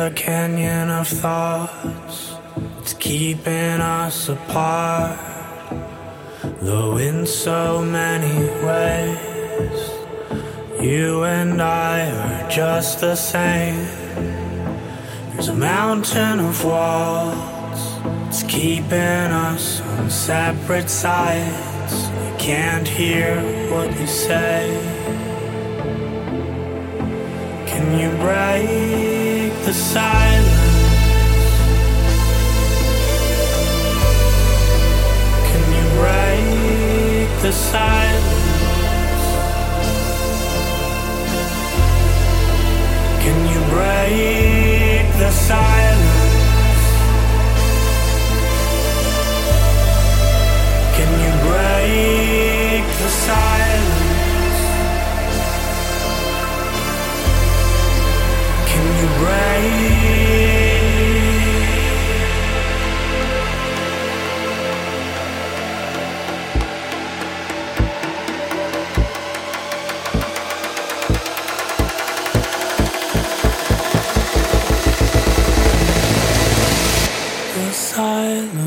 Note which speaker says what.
Speaker 1: a
Speaker 2: canyon of thoughts, it's keeping us apart. Though in so many ways, you and I are just the same. There's a mountain of walls, it's keeping us on separate sides. I can't hear what you say. Can you break the silence? Can you break the silence? Can you break the silence? Can you break the silence? Silence?